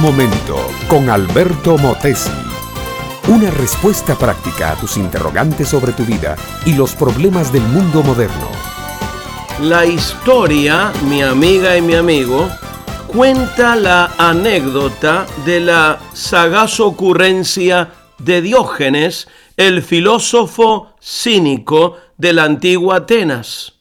Momento con Alberto Motesi. Una respuesta práctica a tus interrogantes sobre tu vida y los problemas del mundo moderno. La historia, mi amiga y mi amigo, cuenta la anécdota de la sagaz ocurrencia de Diógenes, el filósofo cínico de la antigua Atenas.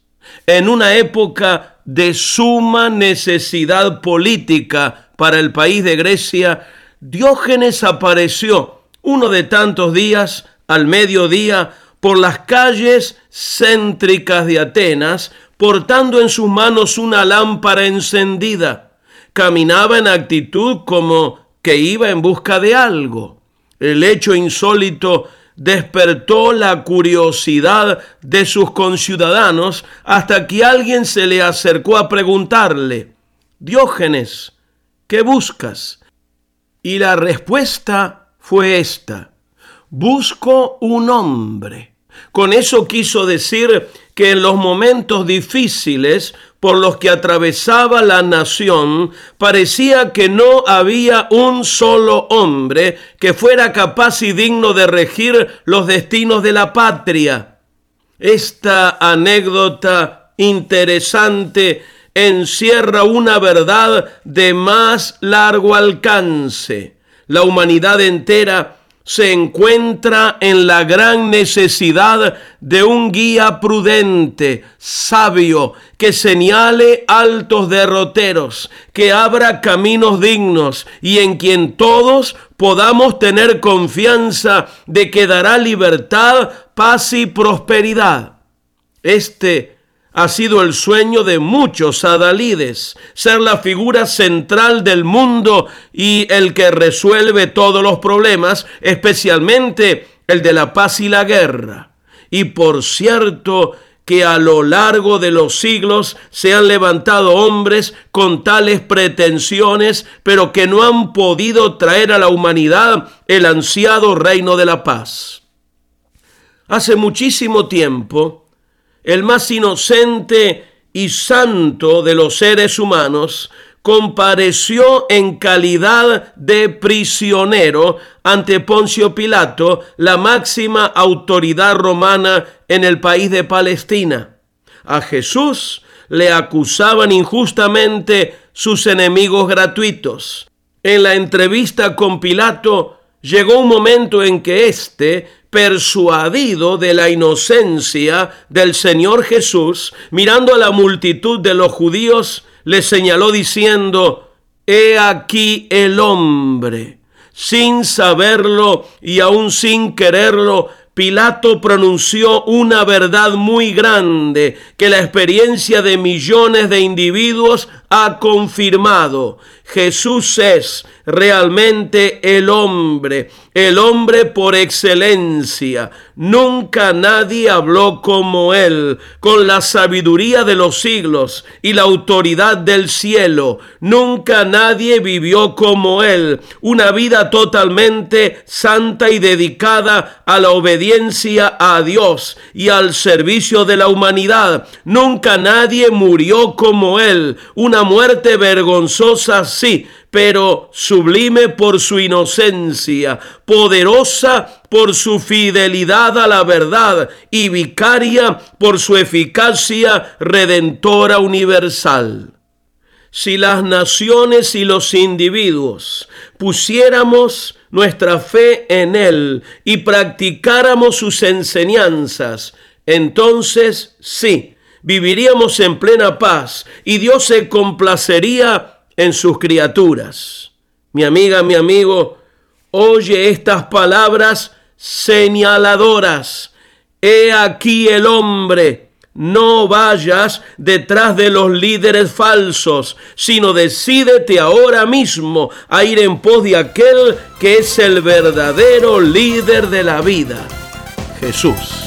En una época de suma necesidad política para el país de Grecia, Diógenes apareció uno de tantos días al mediodía por las calles céntricas de Atenas, portando en sus manos una lámpara encendida. Caminaba en actitud como que iba en busca de algo. El hecho insólito despertó la curiosidad de sus conciudadanos hasta que alguien se le acercó a preguntarle, Diógenes, ¿qué buscas? Y la respuesta fue esta, busco un hombre. Con eso quiso decir que en los momentos difíciles por los que atravesaba la nación, parecía que no había un solo hombre que fuera capaz y digno de regir los destinos de la patria. Esta anécdota interesante encierra una verdad de más largo alcance. La humanidad entera se encuentra en la gran necesidad de un guía prudente, sabio, que señale altos derroteros, que abra caminos dignos y en quien todos podamos tener confianza de que dará libertad, paz y prosperidad. Este ha sido el sueño de muchos adalides, ser la figura central del mundo y el que resuelve todos los problemas, especialmente el de la paz y la guerra. Y por cierto, que a lo largo de los siglos se han levantado hombres con tales pretensiones, pero que no han podido traer a la humanidad el ansiado reino de la paz. Hace muchísimo tiempo, el más inocente y santo de los seres humanos, compareció en calidad de prisionero ante Poncio Pilato, la máxima autoridad romana en el país de Palestina. A Jesús le acusaban injustamente sus enemigos gratuitos. En la entrevista con Pilato llegó un momento en que éste persuadido de la inocencia del Señor Jesús, mirando a la multitud de los judíos, le señaló diciendo, He aquí el hombre. Sin saberlo y aún sin quererlo, Pilato pronunció una verdad muy grande que la experiencia de millones de individuos ha confirmado. Jesús es realmente el hombre, el hombre por excelencia. Nunca nadie habló como él, con la sabiduría de los siglos y la autoridad del cielo. Nunca nadie vivió como él, una vida totalmente santa y dedicada a la obediencia a Dios y al servicio de la humanidad. Nunca nadie murió como él, una muerte vergonzosa sí, pero sublime por su inocencia, poderosa por su fidelidad a la verdad y vicaria por su eficacia redentora universal. Si las naciones y los individuos pusiéramos nuestra fe en Él y practicáramos sus enseñanzas, entonces sí, viviríamos en plena paz y Dios se complacería en sus criaturas. Mi amiga, mi amigo, oye estas palabras señaladoras. He aquí el hombre. No vayas detrás de los líderes falsos, sino decídete ahora mismo a ir en pos de aquel que es el verdadero líder de la vida, Jesús.